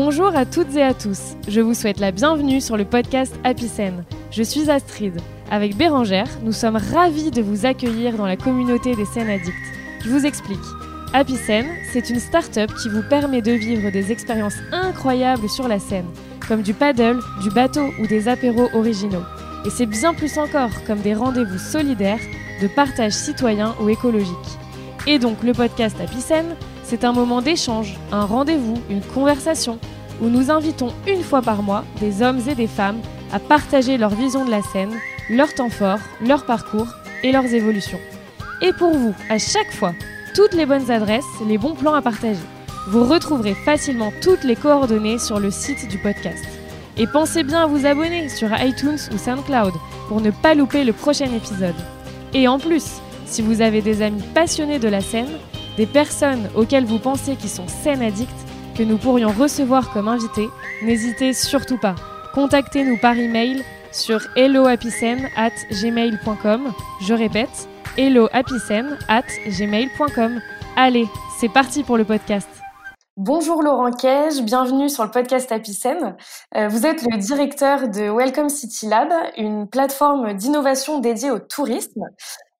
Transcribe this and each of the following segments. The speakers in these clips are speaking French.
Bonjour à toutes et à tous. Je vous souhaite la bienvenue sur le podcast Apicène. Je suis Astrid. Avec Bérangère, nous sommes ravis de vous accueillir dans la communauté des scènes addicts. Je vous explique. Apicène, c'est une start-up qui vous permet de vivre des expériences incroyables sur la scène, comme du paddle, du bateau ou des apéros originaux. Et c'est bien plus encore, comme des rendez-vous solidaires, de partage citoyen ou écologique. Et donc le podcast Apicène, c'est un moment d'échange, un rendez-vous, une conversation, où nous invitons une fois par mois des hommes et des femmes à partager leur vision de la scène, leur temps fort, leur parcours et leurs évolutions. Et pour vous, à chaque fois, toutes les bonnes adresses, les bons plans à partager. Vous retrouverez facilement toutes les coordonnées sur le site du podcast. Et pensez bien à vous abonner sur iTunes ou SoundCloud pour ne pas louper le prochain épisode. Et en plus, si vous avez des amis passionnés de la scène, des personnes auxquelles vous pensez qui sont scène addicts, que nous pourrions recevoir comme invités, n'hésitez surtout pas. Contactez-nous par email sur helloapicen@gmail.com. Je répète, helloapicen at gmail.com. Allez, c'est parti pour le podcast. Bonjour Laurent Cage, bienvenue sur le podcast Apicène. Euh, vous êtes le directeur de Welcome City Lab, une plateforme d'innovation dédiée au tourisme.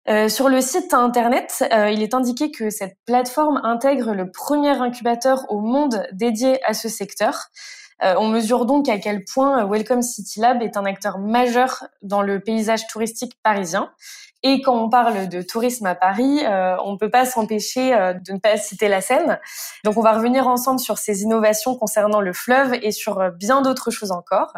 Euh, sur le site internet, euh, il est indiqué que cette plateforme intègre le premier incubateur au monde dédié à ce secteur. Euh, on mesure donc à quel point Welcome City Lab est un acteur majeur dans le paysage touristique parisien. Et quand on parle de tourisme à Paris, euh, on ne peut pas s'empêcher euh, de ne pas citer la Seine. Donc on va revenir ensemble sur ces innovations concernant le fleuve et sur bien d'autres choses encore.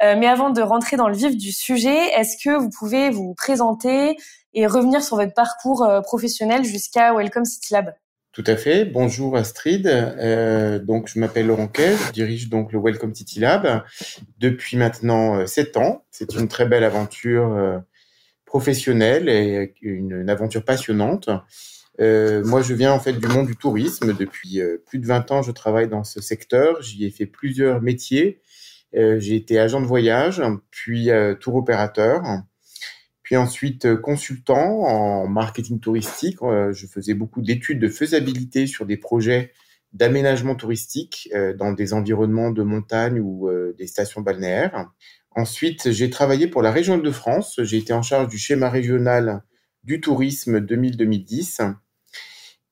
mais avant de rentrer dans le vif du sujet, est-ce que vous pouvez vous présenter et revenir sur votre parcours professionnel jusqu'à Welcome City Lab? Tout à fait. Bonjour Astrid. Euh, donc je m'appelle Laurent Quay, je dirige donc le Welcome City Lab depuis maintenant euh, sept ans. C'est une très belle aventure euh, professionnelle et une, aventure passionnante. Euh, moi, je viens en fait du monde du tourisme. Depuis plus de 20 ans, je travaille dans ce secteur. J'y ai fait plusieurs métiers. J'ai été agent de voyage, puis tour opérateur. Puis ensuite, euh, consultant en marketing touristique, euh, je faisais beaucoup d'études de faisabilité sur des projets d'aménagement touristique euh, dans des environnements de montagne ou des stations balnéaires. Ensuite, j'ai travaillé pour la région de France. J'ai été en charge du schéma régional du tourisme 2000-2010.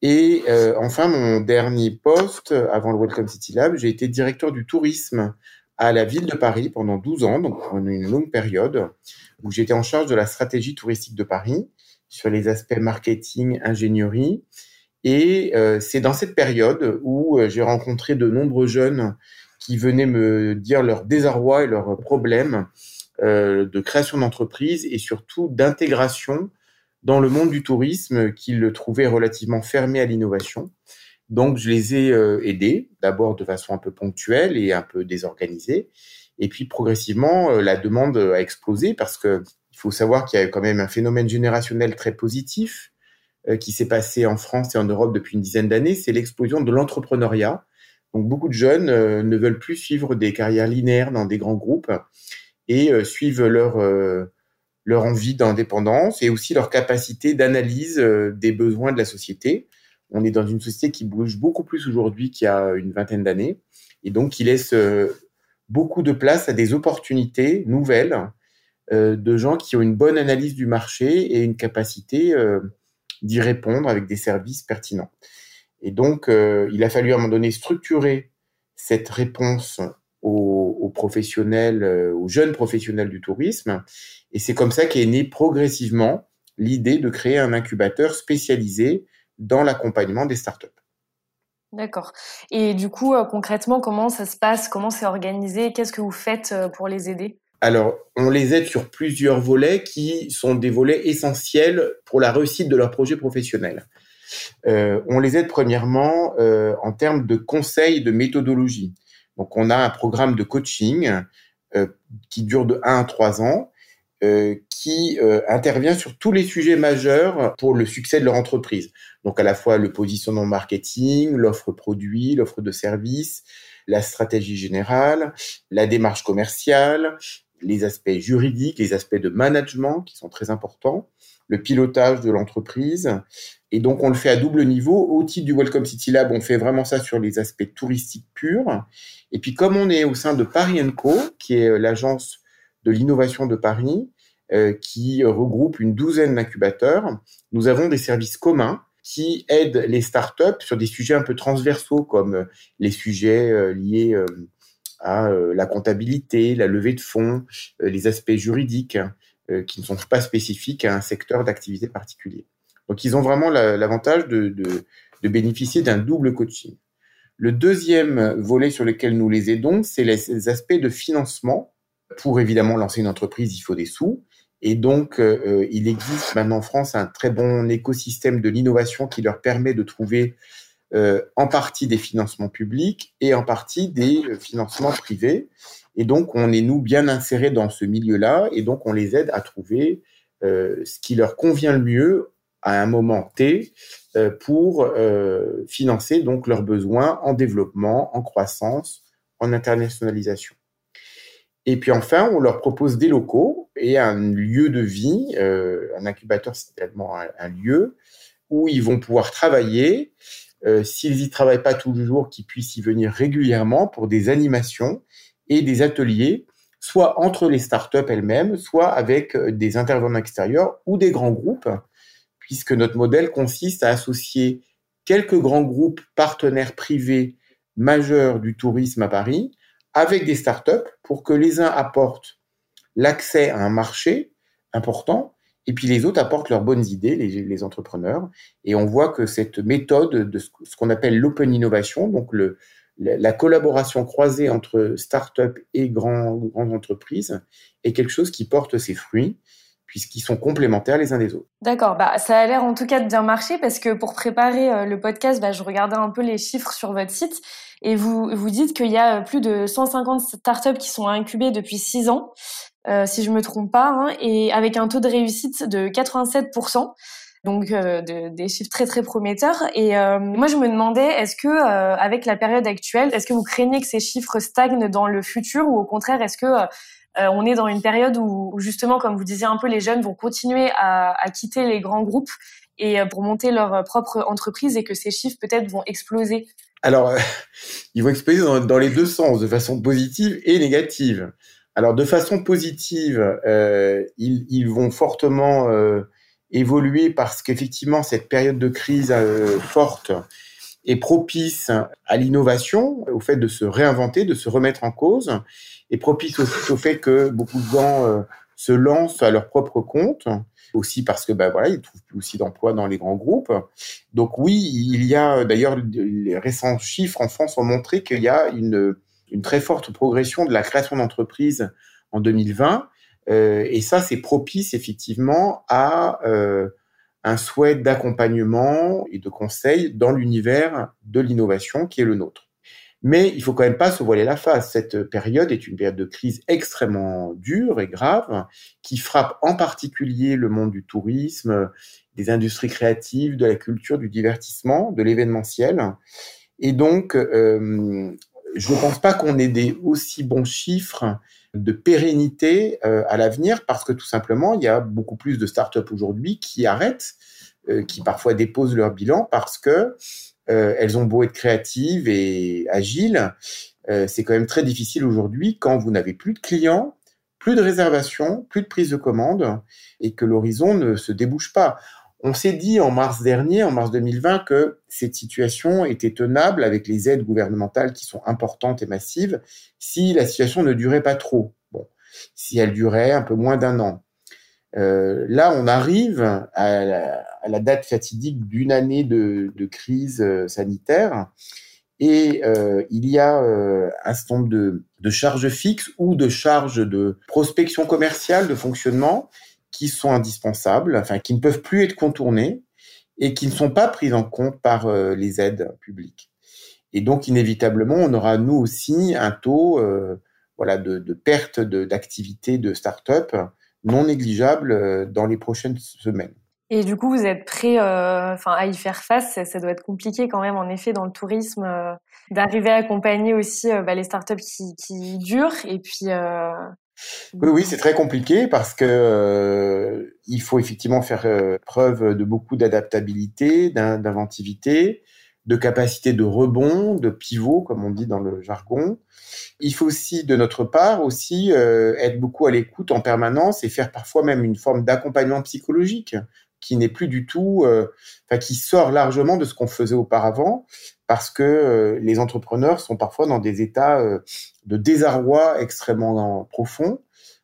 Et enfin, mon dernier poste avant le Welcome City Lab, j'ai été directeur du tourisme à la ville de Paris pendant 12 ans, donc pendant une longue période, où j'étais en charge de la stratégie touristique de Paris sur les aspects marketing, ingénierie. Et euh, c'est dans cette période où euh, j'ai rencontré de nombreux jeunes qui venaient me dire leur désarroi et leurs problèmes euh, de création d'entreprise et surtout d'intégration dans le monde du tourisme qu'ils trouvaient relativement fermé à l'innovation. Donc, je les ai euh, aidés, d'abord de façon un peu ponctuelle et un peu désorganisée. Et puis, progressivement, euh, la demande a explosé parce que il faut savoir qu'il y a quand même un phénomène générationnel très positif euh, qui s'est passé en France et en Europe depuis une dizaine d'années. C'est l'explosion de l'entrepreneuriat. Donc, beaucoup de jeunes ne veulent plus suivre des carrières linéaires dans des grands groupes et suivent leur leur envie d'indépendance et aussi leur capacité d'analyse des besoins de la société. On est dans une société qui bouge beaucoup plus aujourd'hui qu'il y a une vingtaine d'années et donc qui laisse euh, beaucoup de place à des opportunités nouvelles euh, de gens qui ont une bonne analyse du marché et une capacité euh, d'y répondre avec des services pertinents. Et donc, il a fallu à un moment donné structurer cette réponse aux, aux professionnels, aux jeunes professionnels du tourisme. Et c'est comme ça qu'est née progressivement l'idée de créer un incubateur spécialisé dans l'accompagnement des startups. D'accord. Et du coup, euh, concrètement, comment ça se passe? Comment c'est organisé? Qu'est-ce que vous faites euh, pour les aider? Alors, on les aide sur plusieurs volets qui sont des volets essentiels pour la réussite de leur projet professionnel. Euh, on les aide premièrement en termes de conseils, de méthodologie. Donc, on a un programme de coaching qui dure de 1 à 3 ans euh, qui euh, intervient sur tous les sujets majeurs pour le succès de leur entreprise. Donc à la fois le positionnement marketing, l'offre produit, l'offre de service, la stratégie générale, la démarche commerciale, les aspects juridiques, les aspects de management qui sont très importants, le pilotage de l'entreprise, Et donc, on le fait à double niveau. Au titre du Welcome City Lab, on fait vraiment ça sur les aspects touristiques purs. Et puis, comme on est au sein de Paris Co, qui est euh, l'agence de l'innovation de Paris, euh, qui regroupe une douzaine d'incubateurs, nous avons des services communs qui aident les startups sur des sujets un peu transversaux comme euh, les sujets liés à la comptabilité, la levée de fonds, les aspects juridiques qui ne sont pas spécifiques à un secteur d'activité particulier. Donc, ils ont vraiment l'avantage de, bénéficier d'un double coaching. Le deuxième volet sur lequel nous les aidons, c'est les, aspects de financement. Pour évidemment lancer une entreprise, il faut des sous. Et donc, euh, il existe maintenant en France un très bon écosystème de l'innovation qui leur permet de trouver euh, en partie des financements publics et en partie des euh, financements privés. Et donc, on est, nous, bien insérés dans ce milieu-là. Et donc, on les aide à trouver ce qui leur convient le mieux à un moment T euh, pour euh, financer donc leurs besoins en développement, en croissance, en internationalisation. Et puis enfin, on leur propose des locaux et un lieu de vie. Euh, un incubateur, c'est également un, lieu où ils vont pouvoir travailler. S'ils n'y travaillent pas tous les jours, qu'ils puissent y venir régulièrement pour des animations et des ateliers, soit entre les startups elles-mêmes, soit avec des intervenants extérieurs ou des grands groupes puisque notre modèle consiste à associer quelques grands groupes partenaires privés majeurs du tourisme à Paris avec des startups pour que les uns apportent l'accès à un marché important et puis les autres apportent leurs bonnes idées, les, entrepreneurs. Et on voit que cette méthode de ce, qu'on appelle l'open innovation, donc la, collaboration croisée entre startups et grands, grandes entreprises, est quelque chose qui porte ses fruits puisqu'ils sont complémentaires les uns des autres. D'accord, bah, ça a l'air en tout cas de bien marcher parce que pour préparer euh, le podcast, bah, je regardais un peu les chiffres sur votre site et vous, vous dites qu'il y a euh, plus de 150 startups qui sont incubées depuis 6 ans, euh, si je me trompe pas, hein, et avec un taux de réussite de 87%. Donc de, des chiffres très très prometteurs. Et moi je me demandais, est-ce que avec la période actuelle, est-ce que vous craignez que ces chiffres stagnent dans le futur ou au contraire est-ce que euh, on est dans une période où, justement, comme vous disiez un peu, les jeunes vont continuer à, quitter les grands groupes et euh, pour monter leur propre entreprise et que ces chiffres peut-être vont exploser Alors, euh, ils vont exploser dans, les deux sens, de façon positive et négative. Alors, de façon positive, ils, vont fortement évoluer parce qu'effectivement, cette période de crise forte est propice à l'innovation, au fait de se réinventer, de se remettre en cause et propice aussi au fait que beaucoup de gens euh, se lancent à leur propre compte, aussi parce que ben voilà, ils trouvent plus aussi d'emploi dans les grands groupes. Donc oui, il y a d'ailleurs les récents chiffres en France ont montré qu'il y a une, une très forte progression de la création d'entreprises en 2020. Euh, et ça, c'est propice effectivement à euh, un souhait d'accompagnement et de conseil dans l'univers de l'innovation qui est le nôtre. Mais il faut quand même pas se voiler la face. Cette période est une période de crise extrêmement dure et grave qui frappe en particulier le monde du tourisme, des industries créatives, de la culture, du divertissement, de l'événementiel. Et donc, euh, je ne pense pas qu'on ait des aussi bons chiffres de pérennité euh, à l'avenir parce que tout simplement, il y a beaucoup plus de startups aujourd'hui qui arrêtent, euh, qui parfois déposent leur bilan parce que euh, elles ont beau être créatives et agiles, c'est quand même très difficile aujourd'hui quand vous n'avez plus de clients, plus de réservations, plus de prise de commande et que l'horizon ne se débouche pas. On s'est dit en mars dernier, en mars 2020, que cette situation était tenable avec les aides gouvernementales qui sont importantes et massives si la situation ne durait pas trop. Bon, si elle durait un peu moins d'un an. Euh, là, on arrive à la, date fatidique d'une année de, crise euh, sanitaire et euh, il y a un certain nombre de, de, charges fixes ou de charges de prospection commerciale, de fonctionnement qui sont indispensables, enfin qui ne peuvent plus être contournées et qui ne sont pas prises en compte par les aides publiques. Et donc inévitablement, on aura nous aussi un taux voilà de, de perte d'activité de, de start-up non négligeable euh, dans les prochaines semaines. Et du coup, vous êtes prêt euh, enfin, à y faire face? Ça, doit être compliqué quand même, en effet, dans le tourisme, euh, d'arriver à accompagner aussi bah, les startups qui, qui durent et puis Oui, oui, c'est très compliqué parce que euh, il faut effectivement faire euh, preuve de beaucoup d'adaptabilité, d'inventivité, de capacité de rebond, de pivot, comme on dit dans le jargon. Il faut aussi, de notre part, aussi euh, être beaucoup à l'écoute en permanence et faire parfois même une forme d'accompagnement psychologique qui n'est plus du tout, enfin qui sort largement de ce qu'on faisait auparavant, parce que les entrepreneurs sont parfois dans des états de désarroi extrêmement profond.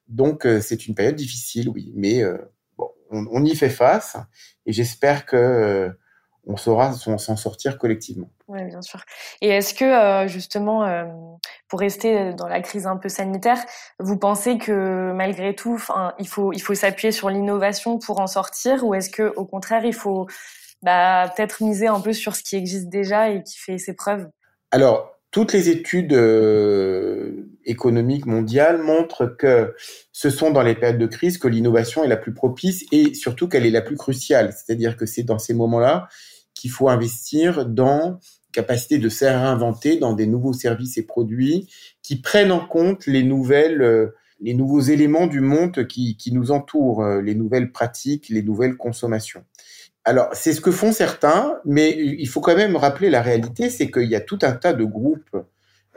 Donc, euh, c'est une période difficile, oui, mais euh, bon, on, y fait face et j'espère que euh, on saura s'en sortir collectivement. Oui, bien sûr. Et est-ce que justement, pour rester dans la crise un peu sanitaire, vous pensez que malgré tout, il faut il faut s'appuyer sur l'innovation pour en sortir, ou est-ce que au contraire, il faut bah, peut-être miser un peu sur ce qui existe déjà et qui fait ses preuves? Alors, toutes les études euh, économiques mondiales montrent que ce sont dans les périodes de crise que l'innovation est la plus propice et surtout qu'elle est la plus cruciale. C'est-à-dire que c'est dans ces moments-là qu'il faut investir dans capacité de se réinventer dans des nouveaux services et produits qui prennent en compte les nouvelles, euh, les nouveaux éléments du monde qui, nous entourent, euh, les nouvelles pratiques, les nouvelles consommations. Alors, c'est ce que font certains, mais il faut quand même rappeler la réalité, c'est qu'il y a tout un tas de groupes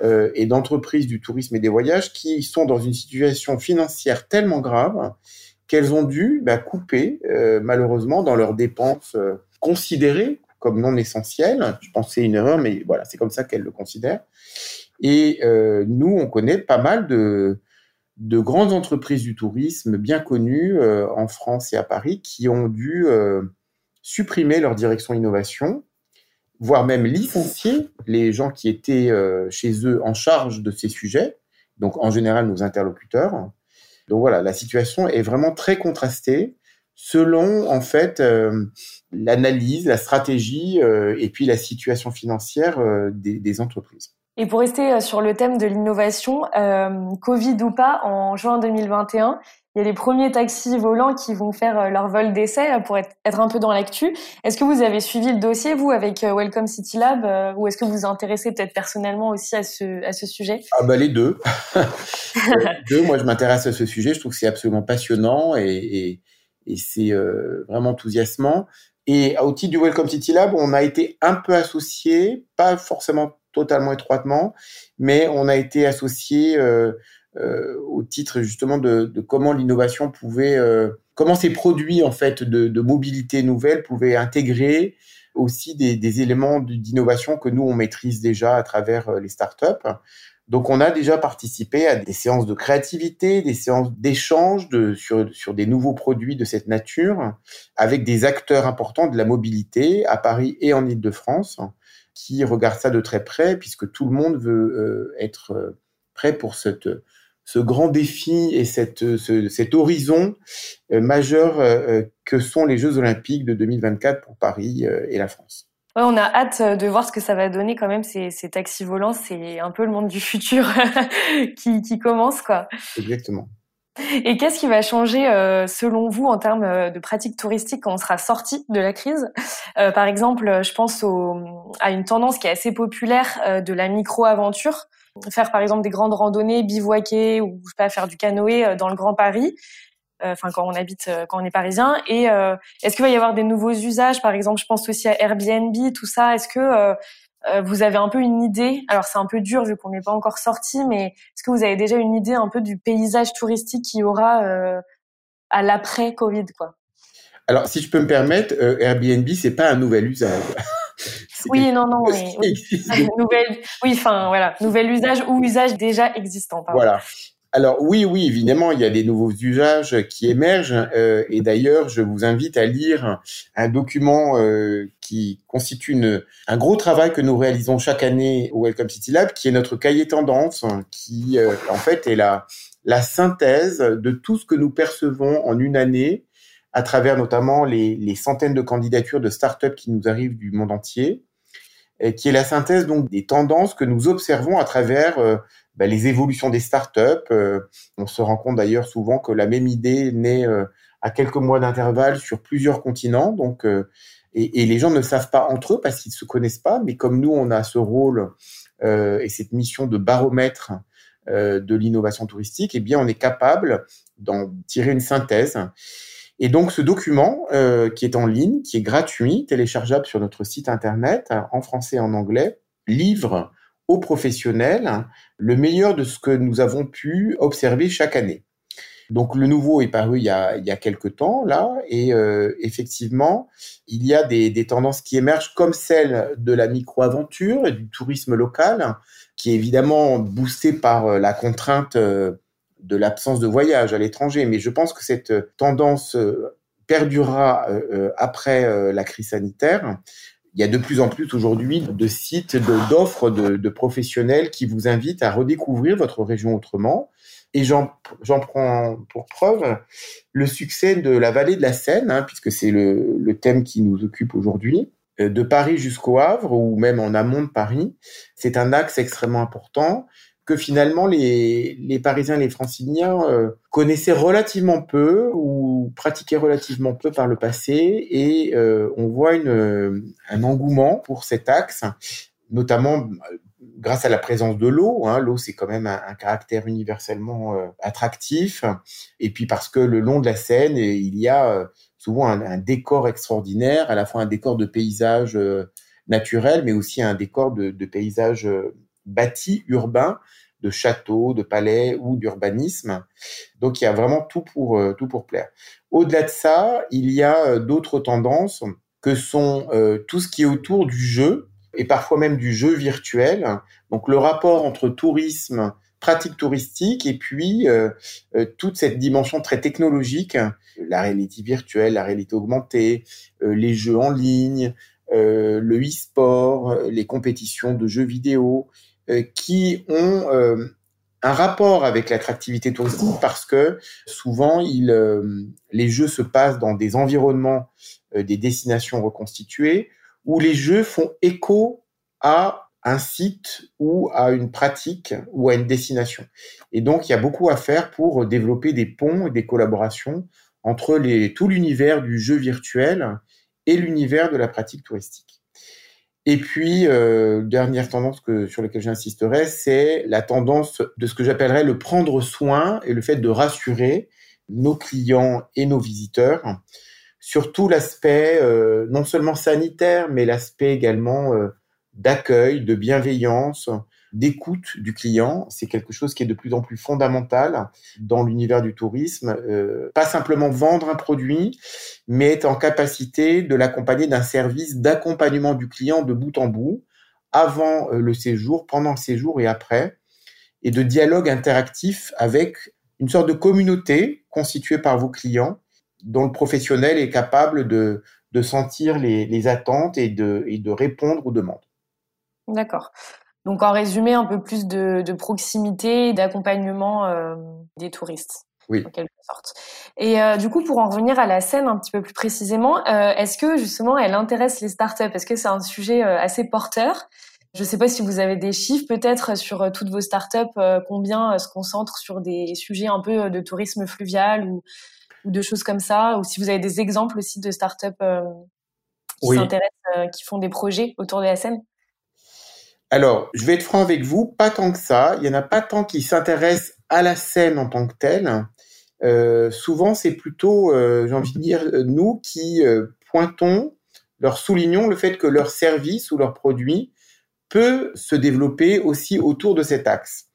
euh, et d'entreprises du tourisme et des voyages qui sont dans une situation financière tellement grave qu'elles ont dû bah, couper, malheureusement, dans leurs dépenses considérées comme non essentielles. Je c'est une erreur, mais voilà, c'est comme ça qu'elles le considèrent. Et nous, on connaît pas mal de, de grandes entreprises du tourisme bien connues en France et à Paris qui ont dû supprimer leur direction innovation, voire même licencier les gens qui étaient euh, chez eux en charge de ces sujets, donc en général nos interlocuteurs. Donc voilà, la situation est vraiment très contrastée selon en fait euh, l'analyse, la stratégie euh, et puis la situation financière des, des, entreprises. Et pour rester sur le thème de l'innovation, Covid ou pas, en juin 2021, il y a les premiers taxis volants qui vont faire euh, leur vol d'essai pour être, un peu dans l'actu. Est-ce que vous avez suivi le dossier, vous, avec euh, Welcome City Lab, euh, ou est-ce que vous vous intéressez peut-être personnellement aussi à ce, à ce sujet? Ah bah les deux. deux, moi je m'intéresse à ce sujet, je trouve que c'est absolument passionnant et, et, c'est vraiment enthousiasmant. Et au titre du Welcome City Lab, on a été un peu associé, pas forcément totalement étroitement, mais on a été associé euh, au titre justement de, comment l'innovation pouvait, euh, comment ces produits en fait de, mobilité nouvelle pouvaient intégrer aussi des, éléments d'innovation que nous on maîtrise déjà à travers euh, les startups. Donc on a déjà participé à des séances de créativité, des séances d'échange sur, sur des nouveaux produits de cette nature avec des acteurs importants de la mobilité à Paris et en Ile-de-France qui regardent ça de très près puisque tout le monde veut être prêt pour cette ce grand défi et cette, cet horizon euh, majeur euh, euh, que sont les Jeux Olympiques de 2024 pour Paris et la France. On a hâte de voir ce que ça va donner quand même ces, ces taxis volants. C'est un peu le monde du futur qui, qui, commence quoi. Exactement. Et qu'est-ce qui va changer selon vous en termes de pratiques touristiques quand on sera sorti de la crise? Par exemple, je pense au, à une tendance qui est assez populaire de la micro-aventure faire par exemple des grandes randonnées, bivouaquer ou je sais pas faire du canoë euh, dans le Grand Paris. Euh, enfin quand on habite, euh, quand on est parisien. Et est-ce qu'il va y avoir des nouveaux usages? Par exemple, je pense aussi à Airbnb, tout ça. Est-ce que vous avez un peu une idée? Alors c'est un peu dur vu qu'on n'est pas encore sorti, mais est-ce que vous avez déjà une idée un peu du paysage touristique qu'il y aura à l'après Covid, quoi? Alors si je peux me permettre, Airbnb c'est pas un nouvel usage. Oui, non, non, oui. oui, enfin, voilà, nouvel usage ou usage déjà existant. Voilà. Alors oui, oui, évidemment, il y a des nouveaux usages qui émergent. Euh, et d'ailleurs, je vous invite à lire un document euh, qui constitue un gros travail que nous réalisons chaque année au Welcome City Lab, qui est notre cahier tendance, qui euh, en fait est la, synthèse de tout ce que nous percevons en une année à travers notamment les, les centaines de candidatures de start-up qui nous arrivent du monde entier qui est la synthèse donc des tendances que nous observons à travers bah, les évolutions des startups. Euh, on se rend compte d'ailleurs souvent que la même idée naît euh, à quelques mois d'intervalle sur plusieurs continents. Donc, et, et, les gens ne savent pas entre eux parce qu'ils ne se connaissent pas. Mais comme nous, on a ce rôle et cette mission de baromètre de l'innovation touristique, eh bien, on est capable d'en tirer une synthèse. Et donc, ce document qui est en ligne, qui est gratuit, téléchargeable sur notre site internet en français et en anglais, livre aux professionnels le meilleur de ce que nous avons pu observer chaque année. Donc le nouveau est paru il y a, il y a quelques temps là, et euh, effectivement, il y a des, des, tendances qui émergent comme celle de la micro-aventure et du tourisme local, qui est évidemment boosté par euh, la contrainte euh, de l'absence de voyage à l'étranger. Mais je pense que cette tendance perdurera après la crise sanitaire il y a de plus en plus aujourd'hui de sites, d'offres de, professionnels qui vous invitent à redécouvrir votre région autrement. Et j'en prends pour preuve le succès de la vallée de la Seine, hein, puisque c'est le, le, thème qui nous occupe aujourd'hui, euh, de Paris jusqu'au Havre, ou même en amont de Paris. C'est un axe extrêmement important que finalement les, les Parisiens, les Franciliens euh, connaissaient relativement peu ou pratiquaient relativement peu par le passé, et euh, on voit une, un engouement pour cet axe, notamment euh, grâce à la présence de l'eau. Hein. L'eau, c'est quand même un, caractère universellement euh, attractif, et puis parce que le long de la Seine, il y a souvent un, décor extraordinaire, à la fois un décor de paysage naturel, mais aussi un décor de, de paysage bâti urbain de châteaux, de palais ou d'urbanisme. Donc il y a vraiment tout pour, euh, tout pour plaire. Au-delà de ça, il y a euh, d'autres tendances que sont euh, tout ce qui est autour du jeu et parfois même du jeu virtuel. Donc le rapport entre tourisme, pratique touristique et puis toute cette dimension très technologique, la réalité virtuelle, la réalité augmentée, les jeux en ligne, le e-sport, les compétitions de jeux vidéo, qui ont euh, un rapport avec l'attractivité touristique parce que souvent euh, les jeux se passent dans des environnements, des destinations reconstituées, où les jeux font écho à un site ou à une pratique ou à une destination. Et donc il y a beaucoup à faire pour développer des ponts et des collaborations entre les, tout l'univers du jeu virtuel et l'univers de la pratique touristique. Et puis, euh, dernière tendance que, sur laquelle j'insisterai, c'est la tendance de ce que j'appellerais le prendre soin et le fait de rassurer nos clients et nos visiteurs sur tout l'aspect euh, non seulement sanitaire, mais l'aspect également euh, d'accueil, de bienveillance, d'écoute du client. C'est quelque chose qui est de plus en plus fondamental dans l'univers du tourisme. Euh, pas simplement vendre un produit, mais être en capacité de l'accompagner d'un service d'accompagnement du client de bout en bout, avant euh, le séjour, pendant le séjour et après, et de dialogue interactif avec une sorte de communauté constituée par vos clients, dont le professionnel est capable de, de sentir les, les attentes et de, et de répondre aux demandes. D'accord. Donc en résumé, un peu plus de, de proximité, d'accompagnement euh, des touristes. Oui. En quelque sorte. Et euh, du coup, pour en revenir à la scène un petit peu plus précisément, euh, est-ce que justement elle intéresse les startups? Est-ce que c'est un sujet assez porteur? Je ne sais pas si vous avez des chiffres peut-être sur toutes vos startups, combien se concentrent sur des sujets un peu de tourisme fluvial ou, ou de choses comme ça, ou si vous avez des exemples aussi de startups qui oui. s'intéressent, qui font des projets autour de la scène? Alors, je vais être franc avec vous, pas tant que ça. Il y en a pas tant qui s'intéressent à la scène en tant que telle. Euh, souvent, c'est plutôt, euh, j'ai envie de dire, nous qui euh, pointons, leur soulignons le fait que leur service ou leur produit peut se développer aussi autour de cet axe.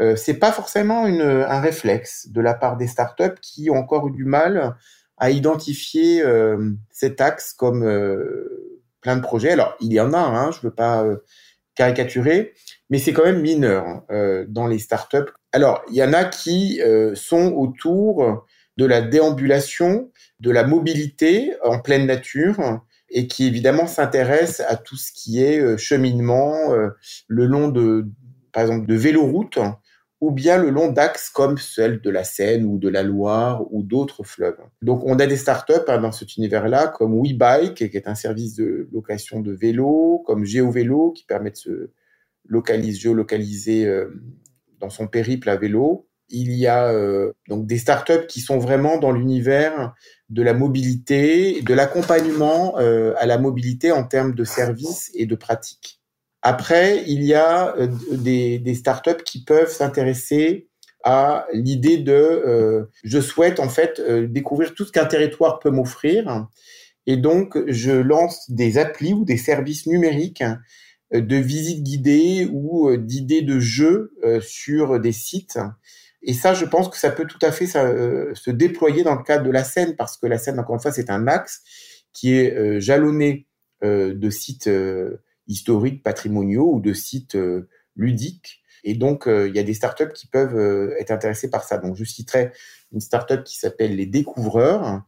Euh, c'est pas forcément un réflexe de la part des startups qui ont encore eu du mal à identifier euh, cet axe comme euh, plein de projets. Alors, il y en a, hein, je veux pas caricaturé, mais c'est quand même mineur euh, dans les startups. Alors, il y en a qui euh, sont autour de la déambulation, de la mobilité en pleine nature, et qui évidemment s'intéressent à tout ce qui est euh, cheminement le long de, par exemple, de véloroutes, ou bien le long d'axes comme celle de la Seine ou de la Loire ou d'autres fleuves. Donc on a des startups hein, dans cet univers-là comme WeBike qui est un service de location de vélo, comme GeoVélo qui permet de se localiser, géolocaliser euh, dans son périple à vélo. Il y a euh, donc des startups qui sont vraiment dans l'univers de la mobilité, de l'accompagnement euh, à la mobilité en termes de services et de pratiques. Après, il y a des, des startups qui peuvent s'intéresser à l'idée de je souhaite en fait découvrir tout ce qu'un territoire peut m'offrir. Et donc je lance des applis ou des services numériques de visites guidées ou d'idées de jeux sur des sites. Et ça, je pense que ça peut tout à fait euh, se déployer dans le cadre de la Seine, parce que la Seine, encore une fois, c'est un axe qui est euh, jalonné euh, de sites historiques, patrimoniaux ou de sites ludiques. Et donc, il y a des startups qui peuvent être intéressées par ça. Donc, je citerai une startup qui s'appelle les Découvreurs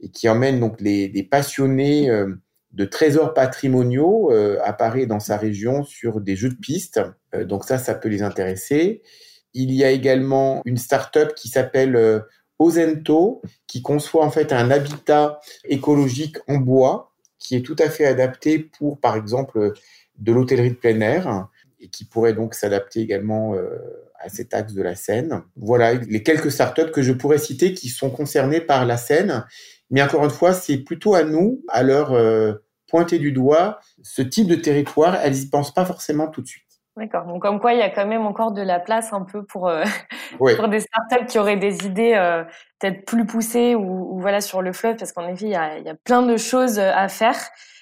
et qui emmène donc les, passionnés de trésors patrimoniaux à Paris dans sa région sur des jeux de piste. donc ça, ça peut les intéresser. Il y a également une start-up qui s'appelle euh, Ozento, qui conçoit en fait un habitat écologique en bois, qui est tout à fait adapté pour, par exemple, de l'hôtellerie de plein air, et qui pourrait donc s'adapter également euh, à cet axe de la Seine. Voilà les quelques startups que je pourrais citer qui sont concernées par la Seine. Mais encore une fois, c'est plutôt à nous, à leur euh, pointer du doigt ce type de territoire. Elles n'y pensent pas forcément tout de suite. D'accord. Donc, comme quoi, il y a quand même encore de la place un peu pour, euh, pour des startups qui auraient des idées euh, peut-être plus poussées ou, voilà sur le fleuve, parce qu'en effet, il y a, il y a plein de choses euh, à faire.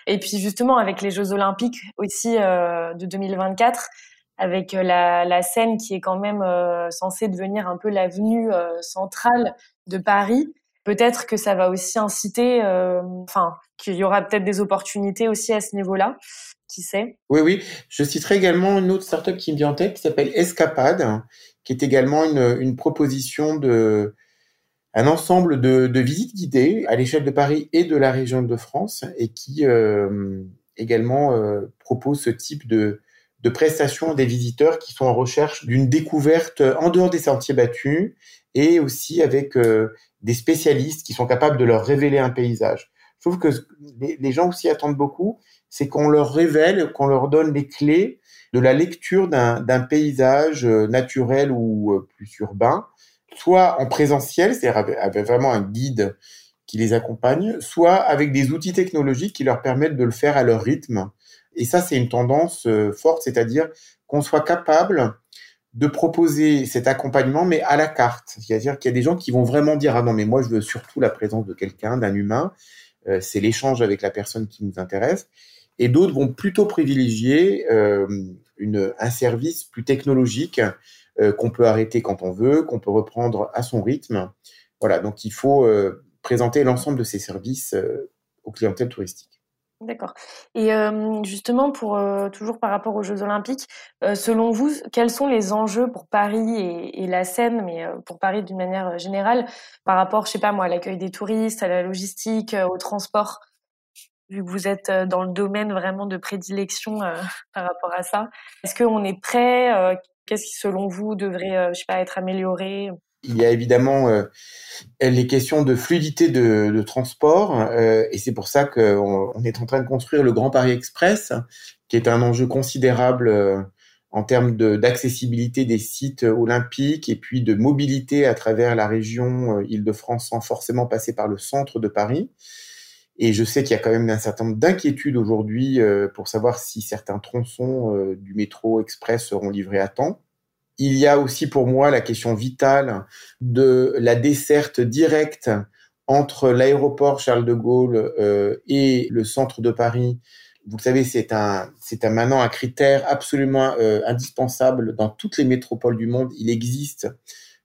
Et puis justement, avec les Jeux Olympiques aussi de 2024, avec la, la scène qui est quand même censée devenir un peu l'avenue centrale de Paris, peut-être que ça va aussi inciter, enfin, qu'il y aura peut-être des opportunités aussi à ce niveau-là Oui, oui. Je citerai également une autre startup qui me vient en tête qui s'appelle Escapade, qui est également une, proposition de un ensemble de, visites guidées à l'échelle de Paris et de la région de France et qui euh, également euh, propose ce type de, de prestations des visiteurs qui sont en recherche d'une découverte en dehors des sentiers battus et aussi avec euh, des spécialistes qui sont capables de leur révéler un paysage. Je trouve que les gens aussi attendent beaucoup c'est qu'on leur révèle, qu'on leur donne les clés de la lecture d'un paysage euh, naturel ou euh, plus urbain, soit en présentiel, c'est-à-dire avec vraiment un guide qui les accompagne, soit avec des outils technologiques qui leur permettent de le faire à leur rythme. Et ça, c'est une tendance euh, forte, c'est-à-dire qu'on soit capable de proposer cet accompagnement, mais à la carte. C'est-à-dire qu'il y a des gens qui vont vraiment dire, ah non, mais moi, je veux surtout la présence de quelqu'un, d'un humain. c'est l'échange avec la personne qui nous intéresse et d'autres vont plutôt privilégier euh, un service plus technologique euh, qu'on peut arrêter quand on veut, qu'on peut reprendre à son rythme. Voilà, donc il faut euh, présenter l'ensemble de ces services aux clientèles touristiques. D'accord. Et justement, pour toujours par rapport aux Jeux Olympiques, selon vous, quels sont les enjeux pour Paris et, et la Seine, mais pour Paris d'une manière générale, par rapport, je sais pas moi, à l'accueil des touristes, à la logistique, au transport? Vu que vous êtes euh, dans le domaine vraiment de prédilection euh, par rapport à ça. Est-ce qu'on est prêt euh, Qu'est-ce qui, selon vous, devrait, je sais pas, être amélioré? Il y a évidemment les questions de fluidité de, transport, et c'est pour ça qu'on on est en train de construire le Grand Paris Express, qui est un enjeu considérable en termes d'accessibilité des sites olympiques et puis de mobilité à travers la région Île-de-France sans forcément passer par le centre de Paris. Et je sais qu'il y a quand même un certain nombre d'inquiétudes aujourd'hui euh, pour savoir si certains tronçons euh, du métro express seront livrés à temps. Il y a aussi pour moi la question vitale de la desserte directe entre l'aéroport Charles de Gaulle euh, et le centre de Paris. Vous le savez, c'est un, c'est un maintenant un critère absolument indispensable dans toutes les métropoles du monde. Il existe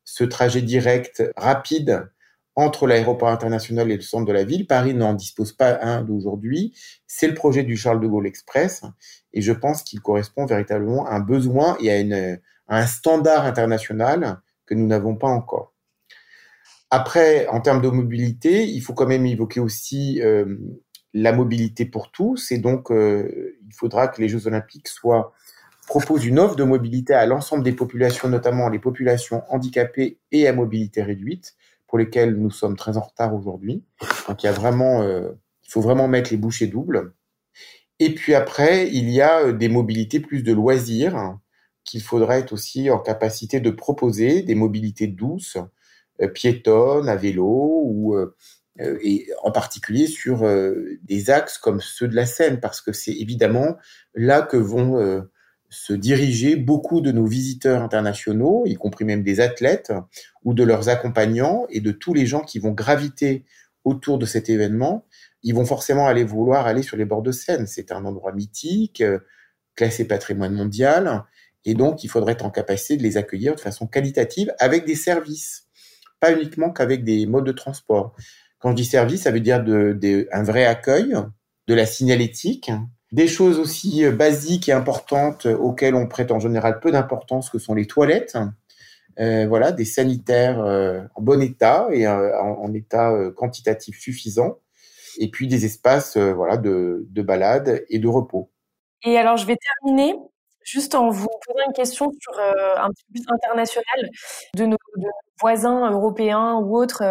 ce trajet direct rapide entre l'aéroport international et le centre de la ville. Paris n'en dispose pas un d'aujourd'hui. C'est le projet du Charles de Gaulle Express et je pense qu'il correspond véritablement à un besoin et à, un standard international que nous n'avons pas encore. Après, en termes de mobilité, il faut quand même évoquer aussi euh, la mobilité pour tous et donc euh, il faudra que les Jeux olympiques soient proposent une offre de mobilité à l'ensemble des populations, notamment les populations handicapées et à mobilité réduite pour lesquels nous sommes très en retard aujourd'hui. Donc il y a vraiment, euh, faut vraiment mettre les bouchées doubles. Et puis après, il y a euh, des mobilités plus de loisirs qu'il faudrait être aussi en capacité de proposer, des mobilités douces, euh, piétonnes, à vélo et en particulier sur des axes comme ceux de la Seine, parce que c'est évidemment là que vont se diriger beaucoup de nos visiteurs internationaux, y compris même des athlètes ou de leurs accompagnants et de tous les gens qui vont graviter autour de cet événement. Ils vont forcément aller vouloir aller sur les bords de Seine. C'est un endroit mythique, euh, classé patrimoine mondial, et donc il faudrait être en capacité de les accueillir de façon qualitative avec des services, pas uniquement qu'avec des modes de transport. Quand je dis service, ça veut dire de, un vrai accueil, de la signalétique, des choses aussi euh, basiques et importantes euh, auxquelles on prête en général peu d'importance, que sont les toilettes. Euh, voilà, des sanitaires en bon état et en, état quantitatif suffisant. Et puis des espaces voilà, de, de balade et de repos. Et alors, je vais terminer juste en vous posant une question sur un petit peu plus international de nos, voisins européens ou autres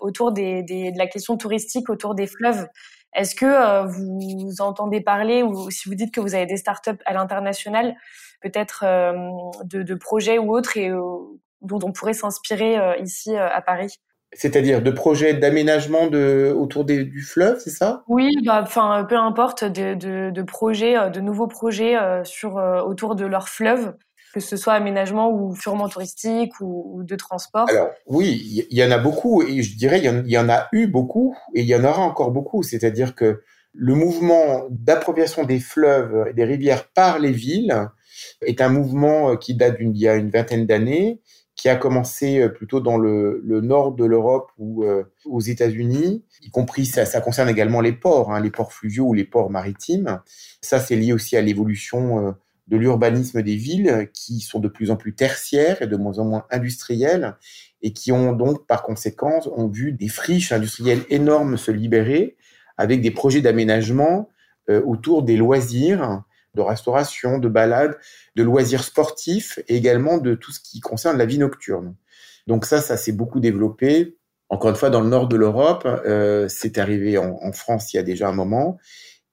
autour de la question touristique autour des fleuves. Est-ce que euh, vous entendez parler ou si vous dites que vous avez des startups à l'international, peut-être euh, de, projets ou autres et, euh, dont on pourrait s'inspirer ici à Paris? C'est-à-dire de projets d'aménagement de, autour du fleuve, c'est ça? Oui, bah, enfin peu importe, de, de, projets, de nouveaux projets sur autour de leur fleuve que ce soit aménagement ou purement touristique ou, de transport? Alors oui, il y, en a beaucoup et je dirais il y, en a eu beaucoup et il y en aura encore beaucoup. C'est-à-dire que le mouvement d'appropriation des fleuves et des rivières par les villes est un mouvement qui date d'il y a une vingtaine d'années, qui a commencé plutôt dans le, nord de l'Europe ou euh, aux États-Unis, y compris ça, ça concerne également les ports, hein, les ports fluviaux ou les ports maritimes. Ça, c'est lié aussi à l'évolution euh, de l'urbanisme des villes qui sont de plus en plus tertiaires et de moins en moins industrielles et qui ont donc par conséquent ont vu des friches industrielles énormes se libérer avec des projets d'aménagement euh, autour des loisirs, de restauration, de balades, de loisirs sportifs et également de tout ce qui concerne la vie nocturne. Donc ça, ça s'est beaucoup développé. Encore une fois, dans le nord de l'Europe, euh, c'est arrivé en, en, France il y a déjà un moment.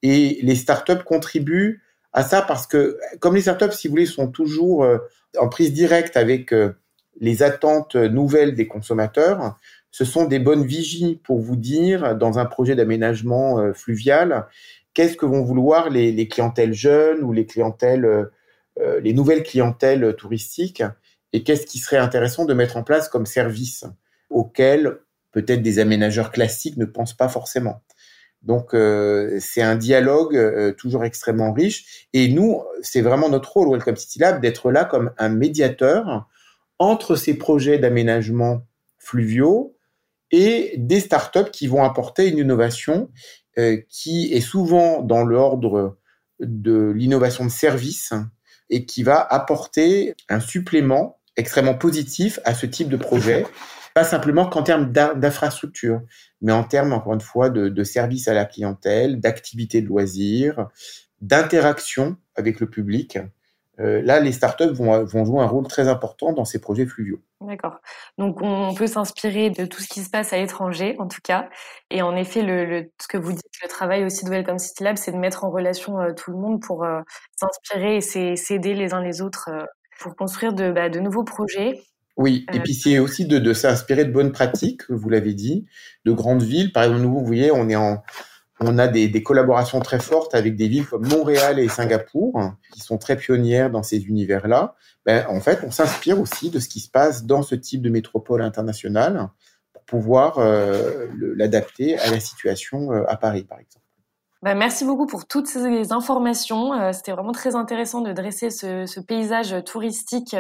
Et les startups contribuent à ça parce que comme les startups, si vous voulez, sont toujours euh, en prise directe avec euh, les attentes nouvelles des consommateurs, ce sont des bonnes vigies pour vous dire dans un projet d'aménagement euh, fluvial qu'est-ce que vont vouloir les, les, clientèles jeunes ou les clientèles, les nouvelles clientèles touristiques et qu'est-ce qui serait intéressant de mettre en place comme service auquel peut-être des aménageurs classiques ne pensent pas forcément. Donc euh, c'est un dialogue euh, toujours extrêmement riche. Et nous, c'est vraiment notre rôle, Welcome City Lab, d'être là comme un médiateur entre ces projets d'aménagement fluviaux et des startups qui vont apporter une innovation euh, qui est souvent dans l'ordre de l'innovation de service et qui va apporter un supplément extrêmement positif à ce type de projet pas simplement qu'en termes d'infrastructure, mais en termes, encore une fois, de, de service à la clientèle, d'activité de loisirs, d'interaction avec le public. Euh, là, les startups vont, vont jouer un rôle très important dans ces projets fluviaux. D'accord. Donc, on peut s'inspirer de tout ce qui se passe à l'étranger, en tout cas. Et en effet, ce que vous dites, le travail aussi de Welcome City Lab, c'est de mettre en relation euh, tout le monde pour euh, s'inspirer et s'aider les uns les autres pour construire de, bah, de nouveaux projets oui, et puis c'est aussi de, de s'inspirer de bonnes pratiques, vous l'avez dit, de grandes villes. Par exemple, nous, vous voyez, on est en, on a des, des, collaborations très fortes avec des villes comme Montréal et Singapour, qui sont très pionnières dans ces univers-là. Ben, en fait, on s'inspire aussi de ce qui se passe dans ce type de métropole internationale pour pouvoir euh, l'adapter à la situation euh, à Paris, par exemple. Ben, merci beaucoup pour toutes ces informations. Euh, c'était vraiment très intéressant de dresser ce, ce paysage touristique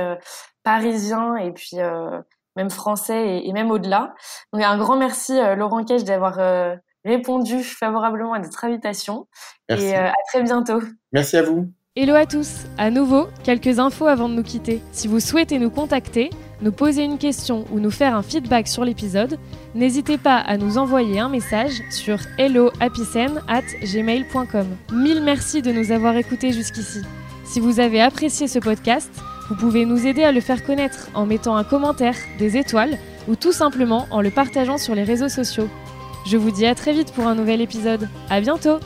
parisien et puis euh, même français et, même au-delà. Donc un grand merci euh, Laurent Cage d'avoir euh, répondu favorablement à notre invitation et à très bientôt. Merci à vous. Hello à tous. À nouveau, quelques infos avant de nous quitter. Si vous souhaitez nous contacter, nous poser une question ou nous faire un feedback sur l'épisode, n'hésitez pas à nous envoyer un message sur helloapicen@gmail.com. Mille merci de nous avoir écoutés jusqu'ici. Si vous avez apprécié ce podcast, vous pouvez nous aider à le faire connaître en mettant un commentaire, des étoiles ou tout simplement en le partageant sur les réseaux sociaux. Je vous dis à très vite pour un nouvel épisode. À bientôt!